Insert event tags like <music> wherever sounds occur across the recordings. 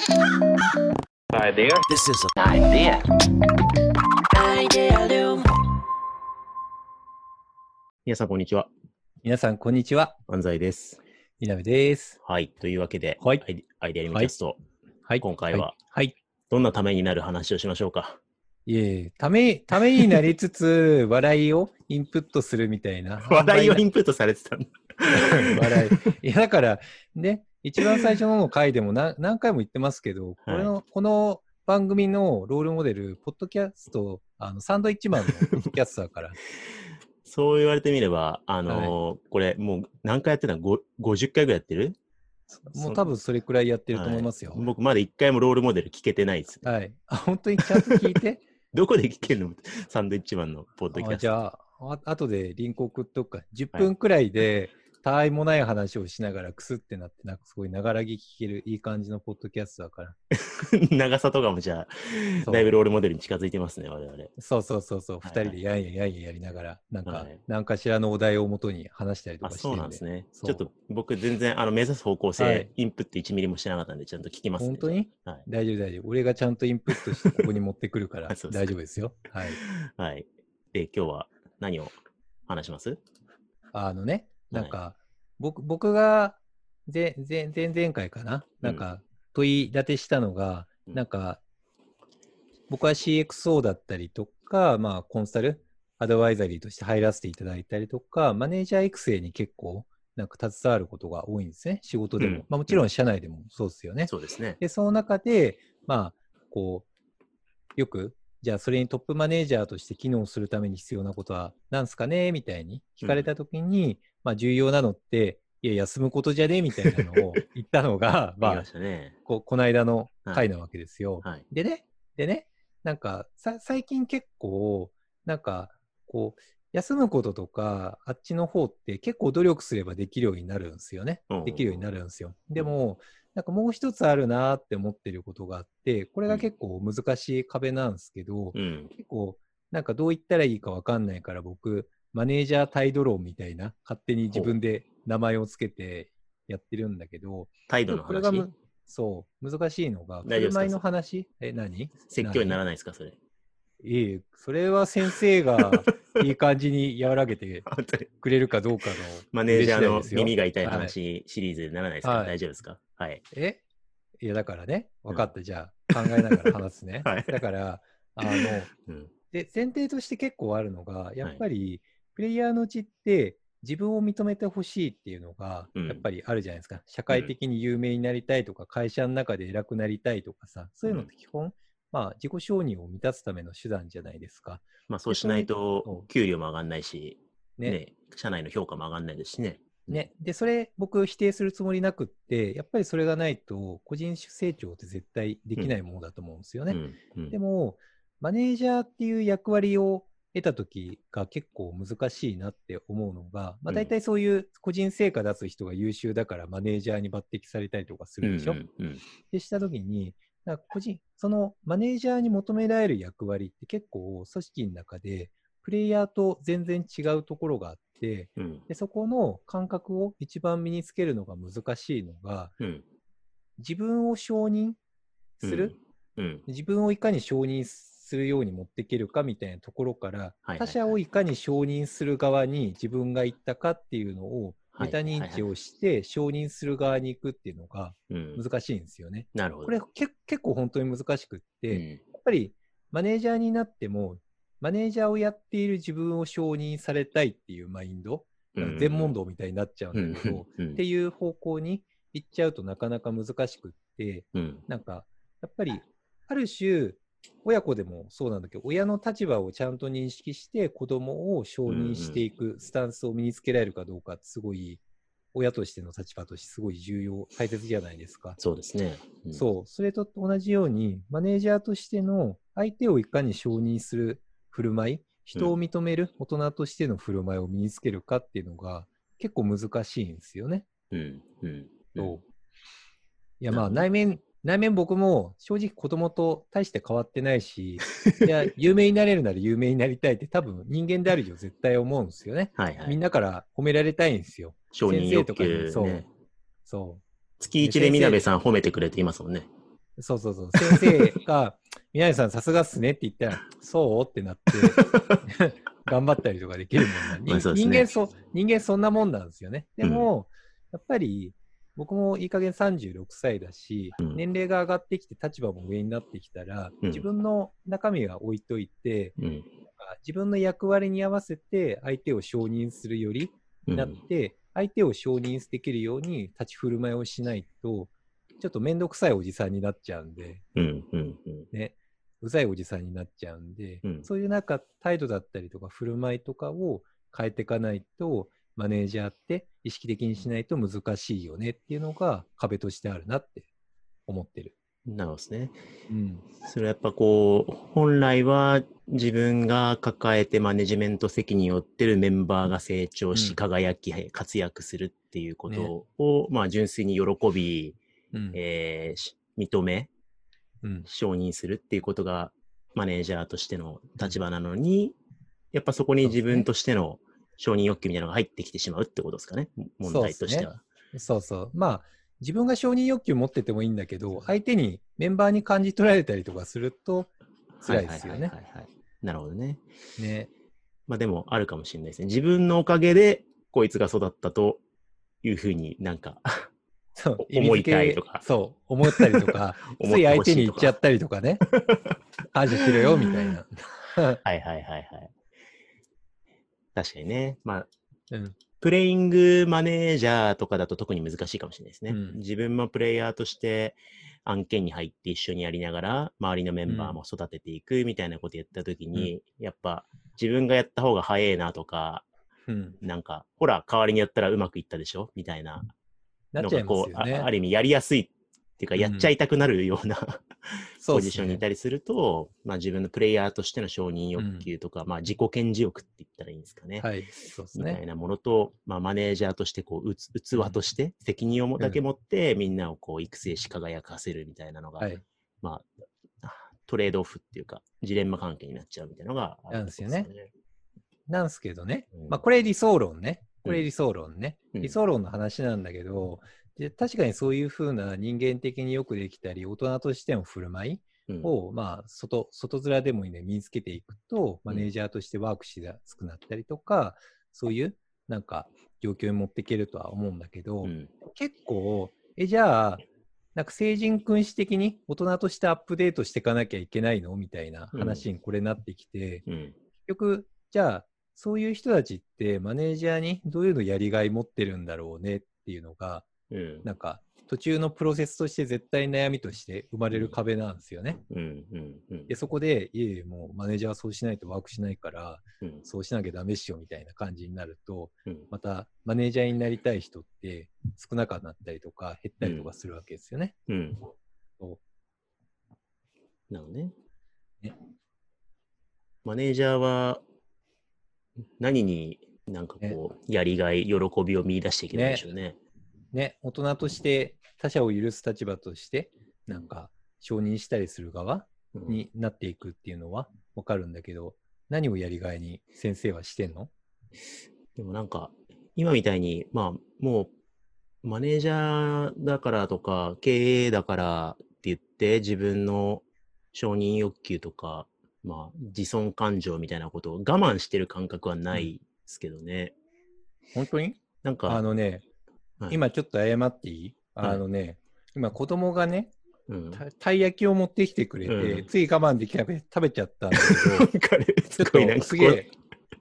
Idea. This is an idea. Idealum. 皆さん、こんにちは。皆さん、こんにちは。安西です。南です。はい。というわけで、はいアイデアイデアリムキャスト、はい。今回ははい。どんなためになる話をしましょうか？いえため、<laughs> ためになりつつ、笑いをインプットするみたいな。話題をインンプットされてたんだ。<laughs> 笑い。いや、だから、ね、一番最初の回でも何 <laughs> 何回も言ってますけど、これの、この番組のロールモデル、ポッドキャスト、あのサンドイッチマンのポッドキャストだから。<laughs> そう言われてみれば、あのーこれ、もう何回やってたのご ?50 回ぐらいやってる？もう多分それくらいやってると思いますよ。はい僕、まだ1回もロールモデル聞けてないです。はい。あ、本当にちゃんと聞いて？<laughs> どこで聞けるの？サンドイッチマンのポッドキャスト。あじゃあ、あ後でリンク送っとくか。10分くらいで、たわいもない話をしながらクスってなって、なんかすごいながら聞けるいい感じのポッドキャストだから。<laughs> 長さとかもじゃあ、だいぶロールモデルに近づいてますね、我々。そうそうそうそう、はい二人でやんやんやんやんやりながら、なんか、はい何かしらのお題をもとに話したりとあ、かしてそうるなんですね。ちょっと僕、全然あの目指す方向性、はいインプット1ミリもしてなかったんで、ちゃんと聞きますね。本当に？はい。大丈夫大丈夫。俺がちゃんとインプットしてここに持ってくるから <laughs> 大丈夫ですよ。はい。<laughs> はい。で、今日は何を話します？あのね、なんか、僕僕が前前前々回かな、なんか問い立てしたのが、うんなんか、僕は CXO だったりとか、まあ、コンサル、アドバイザリーとして入らせていただいたりとか、マネージャー育成に結構、なんか携わることが多いんですね、仕事でも。うんまあ、もちろん社内でもそうですよね。そうですね。で、その中で、まあ、こう、よく、じゃあそれにトップマネージャーとして機能するために必要なことは何すかね？みたいに聞かれたときに、まあ重要なのって、いや、休むことじゃね？みたいなのを <laughs> 言ったのが、まあね。ここの間の回なわけですよ。はい。でね、でね、なんかさ、最近結構、なんか、こう、休むこととか、あっちの方って結構努力すればできるようになるんですよね。うんできるようになるんですよ。でも、なんかもう一つあるなーって思ってることがあって、これが結構難しい壁なんですけど、うん。結構、なんかどう言ったらいいかわかんないから、僕、マネージャー態度論みたいな、勝手に自分で名前をつけてやってるんだけど、態度の話これがむ、そう、難しいのが、振る舞いの話？え、何？説教にならないですか、それ。いえ、それは先生が <laughs> いい感じに和らげて。くれるかどうかのマネージャーの耳が痛いはい。話シリーズでならないですか、はい。大丈夫ですか？はい。え？いや、だからね、分かった、じゃあ、考えながら話すね。<laughs> はい。だから、あの、うん。で、前提として結構あるのが、やっぱり、プレイヤーのうちって、自分を認めてほしいっていうのが、うんやっぱりあるじゃないですか。社会的に有名になりたいとか、会社の中で偉くなりたいとかさ、そういうのって基本、まあ、自己承認を満たすための手段じゃないですか。まあそうしないと、給料も上がんないし、ね。ね、社内の評価も上がんないですしね。ね、で、それ、僕、否定するつもりなくって、やっぱりそれがないと、個人成長って絶対できないものだと思うんですよね。うん。うんでも、マネージャーっていう役割を得た時が結構難しいなって思うのが、まあ、うん。大体そういう個人成果出す人が優秀だからマネージャーに抜擢されたりとかするでしょ？うんうんうん。でした時に、か個人、そのマネージャーに求められる役割って結構組織の中でプレイヤーと全然違うところがあって、うん。でそこの感覚を一番身につけるのが難しいのが、うん。自分を承認する、うん。自分をいかに承認するように持っていけるかみたいなところから、他者をいかに承認する側に自分が行ったかっていうのをはい。メタ認知をして承認する側に行くっていうのがうん。難しいんですよね。なるほど。これけ結構本当に難しくって、うん。やっぱりマネージャーになってもマネージャーをやっている自分を承認されたいっていうマインド、うん全問答みたいになっちゃうんだけど、うん。っていう方向に行っちゃうとなかなか難しくって、うん。なんか、やっぱり、ある種、親子でもそうなんだけど、親の立場をちゃんと認識して、子供を承認していくスタンスを身につけられるかどうかって、すごい、親としての立場としてすごい重要、大切じゃないですか。そうですね。うん。そう、それと同じように、マネージャーとしての相手をいかに承認する振る舞い、人を認める大人としての振る舞いを身につけるかっていうのが結構難しいんですよね。うん。うん。そう。いや、まあ内面、内面僕も正直子供と大して変わってないし、いや、有名になれるなら有名になりたいって多分人間であるよ絶対思うんですよね。はいはい。みんなから褒められたいんですよ。承認欲求とかにそうね。そ月一でみなべさん褒めてくれていますもんね。う。そうそうそう。先生が、<laughs> 宮根さんさすがっすねって言ったら、そう？ってなって、<laughs> 頑張ったりとかできるもんな。まあそうですね人間そ、人間そんなもんなんですよね。でも、やっぱり、僕もいい加減36歳だし、うん。年齢が上がってきて立場も上になってきたら、うん。自分の中身は置いといて、うん。自分の役割に合わせて相手を承認するよりうん。なって、相手を承認できるように立ち振る舞いをしないと、ちょっと面倒くさいおじさんになっちゃうんで。ね、うざいおじさんになっちゃうんで、うん。そういうなんか態度だったりとか振る舞いとかを変えていかないと、マネージャーって意識的にしないと難しいよねっていうのが壁としてあるなって思ってる。なるほどですね。うん。それはやっぱこう、本来は自分が抱えてマネジメント責任を負ってるメンバーが成長し、うん輝き、活躍するっていうことを、まあ純粋に喜び、うん。えーし認め、うん。承認するっていうことがマネージャーとしての立場なのに、やっぱそこに自分としての承認欲求みたいなのが入ってきてしまうってことですかね、問題としては。そうそう。まあ、自分が承認欲求持っててもいいんだけど、相手に、メンバーに感じ取られたりとかすると、辛いですよねなるほどね。ね。まあでもあるかもしれないですね。自分のおかげでこいつが育ったというふうになんかそうお <laughs> 思いたいとかそう、思ったりとか、<laughs> 思つい相手に言っちゃったりとかね。<laughs> 感謝しろよ、みたいな。はいはいはいはい。確かにね。まあ、うん。プレイングマネージャーとかだと特に難しいかもしれないですね。うん自分もプレイヤーとして案件に入って一緒にやりながら、周りのメンバーも育てていくみたいなことやったときに、やっぱ自分がやった方が早いなとか、うん。なんか、ほら、代わりにやったらうまくいったでしょみたいなのがこう、ねあ。ある意味やりやすいっていうか、うんやっちゃいたくなるような、<laughs> そうっすねポジションにいたりすると、まあ自分のプレイヤーとしての承認欲求とか、まあ自己顕示欲って言ったらいいんですかね。はい、そうですね。みたいなものと、まあマネージャーとしてこう、うつ器として、責任をもだけ持って、みんなをこう育成し輝かせるみたいなのが、はい。まあ、トレードオフっていうか、ジレンマ関係になっちゃうみたいなのがあるなんですよねとこですなんすけどね。うんまあ、これ理想論ね。これうん理想論ね。うん理想論の話なんだけど、で確かにそういうふうな人間的によくできたり、大人としての振る舞いうん。を、まあ、外、外面でもいいね、身につけていくと、マネージャーとしてワークしやすくなったりとか、そういう、なんか、状況に持っていけるとは思うんだけど、うん。結構、え、じゃあ、なんか成人君子的に大人としてアップデートしていかなきゃいけないの？みたいな話にこれなってきて、うん。結局、じゃあ、そういう人たちってマネージャーにどういうのやりがい持ってるんだろうねっていうのが、うんなんか途中のプロセスとして絶対悩みとして生まれる壁なんですよね。うんうんうんで、そこで、いえいえ、もうマネージャーはそうしないとワークしないから、うんそうしなきゃダメっしょみたいな感じになると、うんまたマネージャーになりたい人って少なくなったりとか減ったりとかするわけですよね。うんそなのね。ねマネージャーは何になんかこう、やりがい、喜びを見出していけるんでしょうね。うね、大人として他者を許す立場として、なんか承認したりする側うん。になっていくっていうのはわかるんだけど、何をやりがいに先生はしてんの？でもなんか、今みたいに、まあ、もう、マネージャーだからとか、経営だからって言って、自分の承認欲求とか、まあ、自尊感情みたいなことを我慢してる感覚はないですけどね。本当に？なんか、あのね、はい今ちょっと謝っていい？はい。あのね、今子供がね、うん、たたい焼きを持ってきてくれて、うん。つい我慢できなくて食べちゃったんだけど、ちょっすごいなんかとすげえ、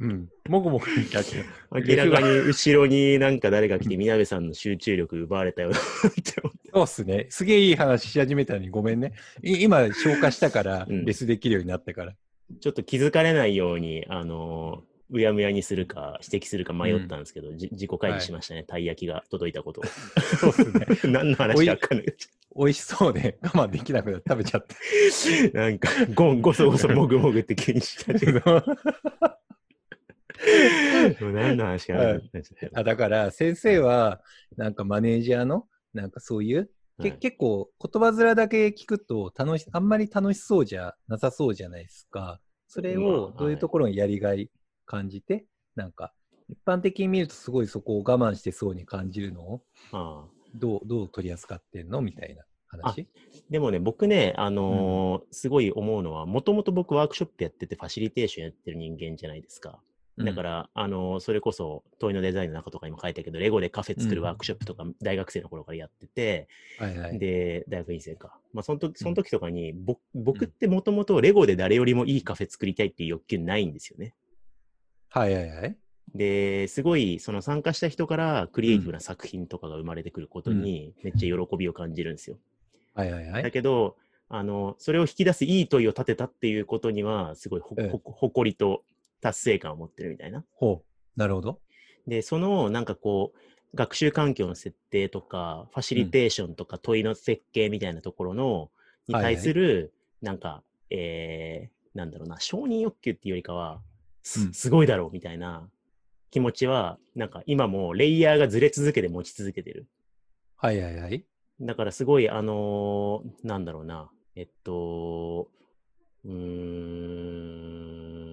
うん、もぐもぐになっちゃう。明らかに後ろになんか誰が来て、みなべさんの集中力奪われたような。って思ってそうっすね。すげえいい話し始めたのにごめんね。い今消化したから、うん。レスできるようになったから。ちょっと気づかれないように、あのーうやむやにするか、指摘するか迷ったんですけど、じ自己開示しましたね、たい焼きが届いたことを。そうっすね。<laughs> 何の話か分かんない。美味しそうで我慢できなくなって食べちゃった。なんか、ごん、ごそごそもぐもぐって気にし始め <laughs> もう何の話かなはいあだから先生はなんかマネージャーのなんかそういう、けはい結構言葉面だけ聞くと楽しあんまり楽しそうじゃなさそうじゃないですか。それまあをどういうところにやりがい感じて、なんか一般的に見るとすごいそこを我慢してそうに感じるの？をどうどう取り扱ってんの？みたいな話？でもね、僕ね、あのーすごい思うのは、もともと僕ワークショップやってて、ファシリテーションやってる人間じゃないですか。だからら、あのーそれこそ、問いのデザインの中とかにも書いたけど、レゴでカフェ作るワークショップとか、大学生の頃からやってて、はいはい。で、大学院生か。まあ、その時、その時とかに、ぼ僕ってもともとレゴで誰よりもいいカフェ作りたいっていう欲求ないんですよね。はいはいはい。で、すごい、その参加した人からクリエイティブな作品とかが生まれてくることに、めっちゃ喜びを感じるんですよ。はいはいはい。だけど、あの、それを引き出すいい問いを立てたっていうことには、すごいほ、ええほ誇りと達成感を持ってるみたいな。ほう。なるほど。で、その、なんかこう、学習環境の設定とか、ファシリテーションとか問いの設計みたいなところの、にはいはい対する、なんか、えー、なんだろうな、承認欲求っていうよりかは、すうんすごいだろうみたいな気持ちは、なんか今もレイヤーがずれ続けて持ち続けてる。はいはいはい。だからすごい、あのーなんだろうな、えっと、うー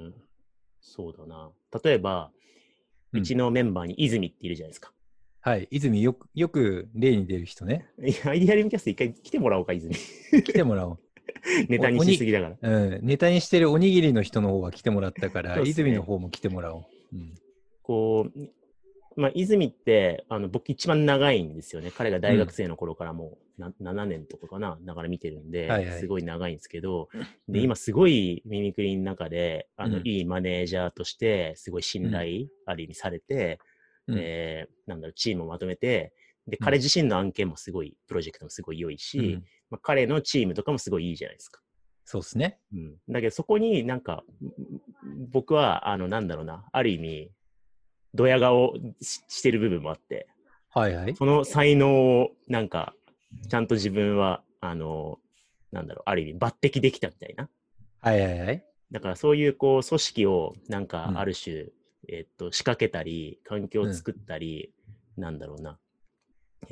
ん、そうだな。例えば、うんうちのメンバーに泉っているじゃないですか。はい。泉よく、よく例に出る人ね。いやアイディアリムキャスト一回来てもらおうか、泉。来てもらおう。<laughs> ネタにしすぎだから。うん。ネタにしてるおにぎりの人の方は来てもらったから、ね泉の方も来てもらおう。うん。こう、まあ、泉って、あの、僕一番長いんですよね。彼が大学生の頃からもう、な7年とかかな、だから見てるんで、はいはいすごい長いんですけど、で、うん今すごいミミクリの中で、あの、うんいいマネージャーとして、すごい信頼、ある意味されて、うんえーなんだろう、チームをまとめて、で、うん彼自身の案件もすごい、プロジェクトもすごい良いし、うんまあ、彼のチームとかもすごいいいじゃないですか。そうですね。うん、だけどそこになんか、ん僕は、あの、なんだろうな、ある意味、ドヤ顔ししてる部分もあって、はいはい。その才能を、なんか、ちゃんと自分は、あの、なんだろう、ある意味抜擢できたみたいな。はいはいはい。だからそういう、こう、組織を、なんかう、んある種、えっと、仕掛けたり、環境を作ったり、なんだろうな、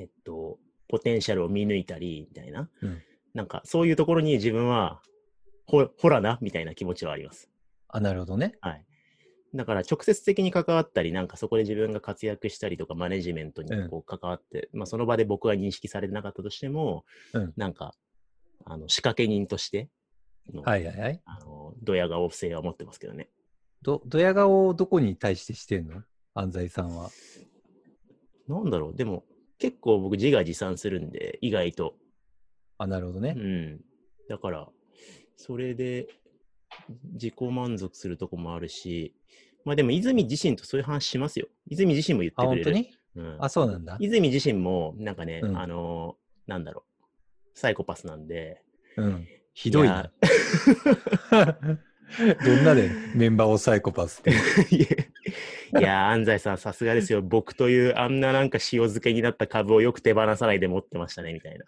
えっと、ポテンシャルを見抜いたり、みたいな。うんなんか、そういうところに自分は、ほ、ほらな、みたいな気持ちはあります。あ、なるほどね。はい。だから直接的に関わったり、なんかそこで自分が活躍したりとか、マネジメントにうんこう関わって、まあその場で僕は認識されてなかったとしても、うんなんか、あの、仕掛け人としての、はいはいはい。あの、ドヤ顔性は持ってますけどね。ど、ドヤ顔をどこに対してしてんの？安西さんは。なんだろう、でも結構僕自画自賛するんで、意外と。あ、なるほどねう。ん。だから、それで自己満足するとこもあるし、まあでも泉自身とそういう話しますよ。泉自身も言ってあ、くれる。本当に？うんあ、そうなんだ。泉自身も、なんかね、うんあのーなんだろう、サイコパスなんで、うん。ひどいな。<laughs> <laughs> どんなでメンバーをサイコパスって。<laughs> いや安西さん、さすがですよ。僕というあんななんか塩漬けになった株をよく手放さないで持ってましたね、みたいな。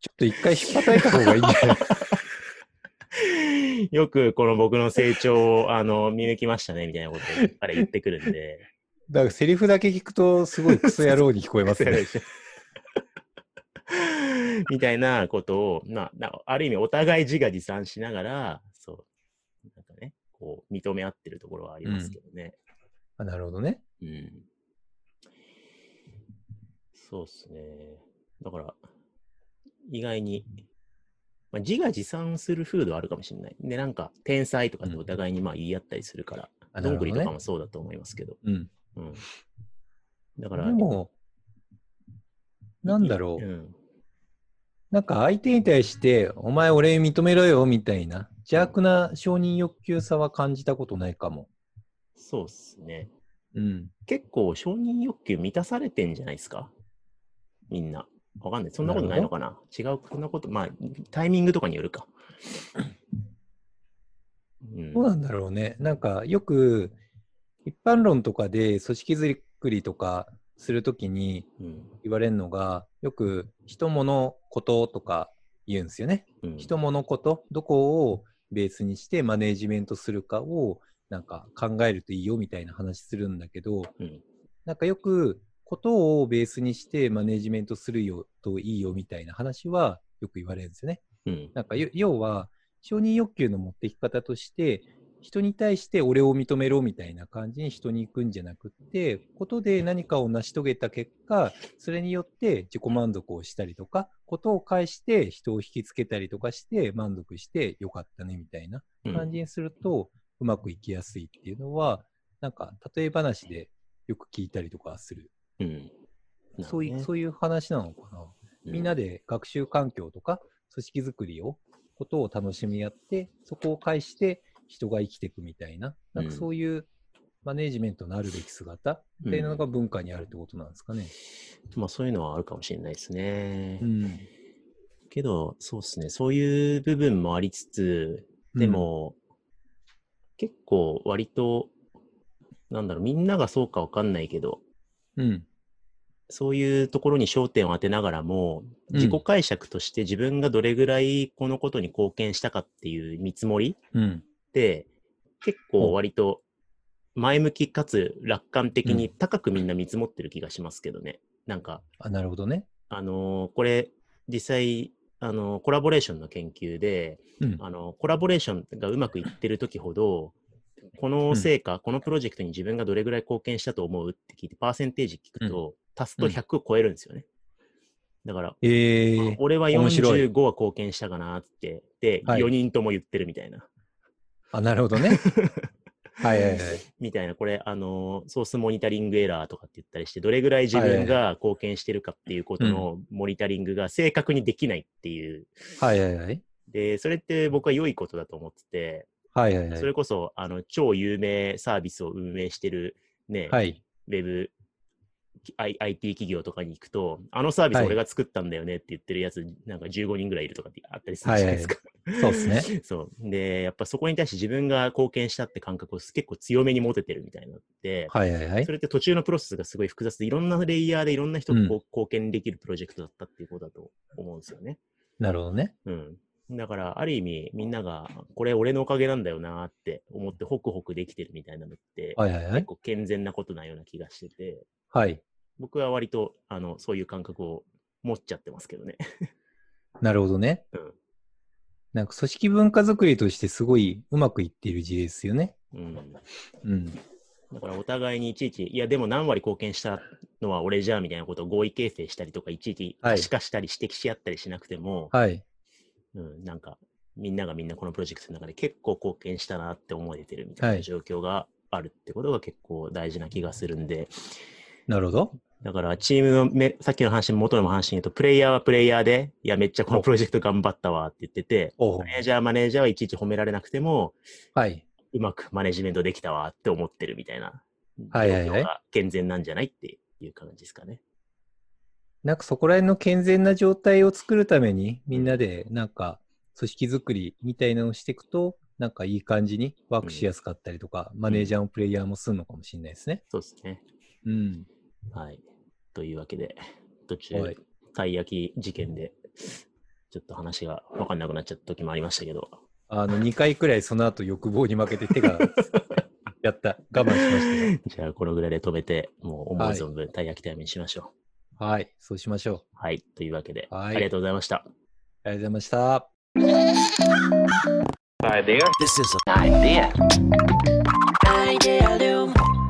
ちょっと一回引っ叩いた方がいいんじゃない？<laughs> よくこの僕の成長をあの見抜きましたね、みたいなことを彼言ってくるんで。だからセリフだけ聞くとすごいクソ野郎に聞こえますね。みたいなことを、まあ、なある意味お互い自画自賛しながら、こう、認め合ってるところはありますけどね。あなるほどね。うん。そうっすね。だから、意外に、まあ、自画自賛する風土はあるかもしれない。で、なんか、天才とかってお互いにまあ言い合ったりするから、あどんぐりとかもそうだと思いますけど。うん。うん。だから、も、なんだろう。うん。なんか相手に対して、お前俺認めろよみたいな邪悪な承認欲求さは感じたことないかも。そうっすね。うん。結構承認欲求満たされてんじゃないですか？みんな。わかんない。そんなことないのかな？違う、そんなこと、まあ、タイミングとかによるか。うんどうなんだろうね。なんかよく一般論とかで組織作りとかするときにうん言われるのが、よく人物こととか言うんですよね。うん人物こと、どこをベースにしてマネージメントするかをなんか考えるといいよみたいな話するんだけど、うんなんかよくことをベースにしてマネージメントするよといいよみたいな話はよく言われるんですよね。うんなんかよ要は承認欲求の持っていき方として人に対して俺を認めろみたいな感じに人に行くんじゃなくってことで何かを成し遂げた結果それによって自己満足をしたりとかことを介して人を引きつけたりとかして満足してよかったねみたいなうん感じにするとうまくいきやすいっていうのは、なんか例え話でよく聞いたりとかする。うん。そういう、うそういう話なのかな。みんなで学習環境とか組織づくりを、ことを楽しみやって、そこを介して人が生きていくみたいな、なんかうんそういうマネージメントのあるべき姿みたいなのが文化にあるってことなんですかね。まあそういうのはあるかもしれないですね。うん。けど、そうですね。そういう部分もありつつ、でも、結構割と、なんだろう、みんながそうかわかんないけど、うん、そういうところに焦点を当てながらも、うん自己解釈として自分がどれぐらいこのことに貢献したかっていう見積もりうん。って、結構割と前向きかつ楽観的に高くみんな見積もってる気がしますけどね。なんか、あ、なるほどね。あのーこれ、実際、あのーコラボレーションの研究で、うん。あの、コラボレーションがうまくいってる時ほど、この成果、このプロジェクトに自分がどれぐらい貢献したと思うって聞いて、パーセンテージ聞くと、足すとうん100を超えるんですよね。だから、えー、俺は面白い45は貢献したかなって、で、はい4人とも言ってるみたいな。あ、なるほどね。<laughs> はいはいはい。<laughs> みたいな、これ、あの、ソースモニタリングエラーとかって言ったりして、どれぐらい自分が貢献してるかっていうことのモニタリングが正確にできないっていう。はいはいはい。で、それって僕は良いことだと思ってて、はいはいはい。それこそ、あの、超有名サービスを運営してる、ね、はい。ウェブ、I- IT 企業とかに行くと、あのサービスはい俺が作ったんだよねって言ってるやつ、なんか15人ぐらいいるとかってあったりするじゃないですか。そうですね。<laughs> そう。で、やっぱそこに対して自分が貢献したって感覚を結構強めに持ててるみたいなのって、はいはいはいそ。れって途中のプロセスがすごい複雑で、いろんなレイヤーでいろんな人がこううん貢献できるプロジェクトだったっていうことだと思うんですよね。なるほどね。うん。だから、ある意味、みんなが、これ俺のおかげなんだよなって思って、ホクホクできてるみたいなのって、はいはいはい。結構健全なことなような気がしてて、はい。僕は割と、あの、そういう感覚を持っちゃってますけどね。<laughs> なるほどね。うん。なんか組織文化づくりとしてすごいうまくいっている事例ですよね。うん。うん。だからお互いにいちいち、いやでも何割貢献したのは俺じゃみたいなことを合意形成したりとか、いちいち可視化したり指摘し合ったりしなくても、はい。うん、なんかみんながみんなこのプロジェクトの中で結構貢献したなって思えてるみたいはない状況があるってことが結構大事な気がするんで、なるほど。だからチームのめ、さっきの話、元の話に言うと、プレイヤーはプレイヤーで、いや、めっちゃこのプロジェクト頑張ったわって言ってて、マネージャー、マネージャーはいちいち褒められなくても、はい。うまくマネジメントできたわって思ってるみたいなはいはいはい健全なんじゃないっていう感じですかね。なんかそこら辺の健全な状態を作るために、みんなでなんか組織づくりみたいなのをしていくと、なんかいい感じにワークしやすかったりとか、マネージャーもプレイヤーもするのかもしれないですね。そうですね。うん。はい。というわけで、途中、はいたい焼き事件で、ちょっと話が分かんなくなっちゃった時もありましたけど、あの、2回くらいその後欲望に負けて手が <laughs> やった。我慢しましたよ。じゃあこのぐらいで止めて、もう思う存分たい焼きタイムにしましょはい。そうしましょう。う。はい。というわけで、はいありがとうございました。ありがとうございました。This is an idea. Idea.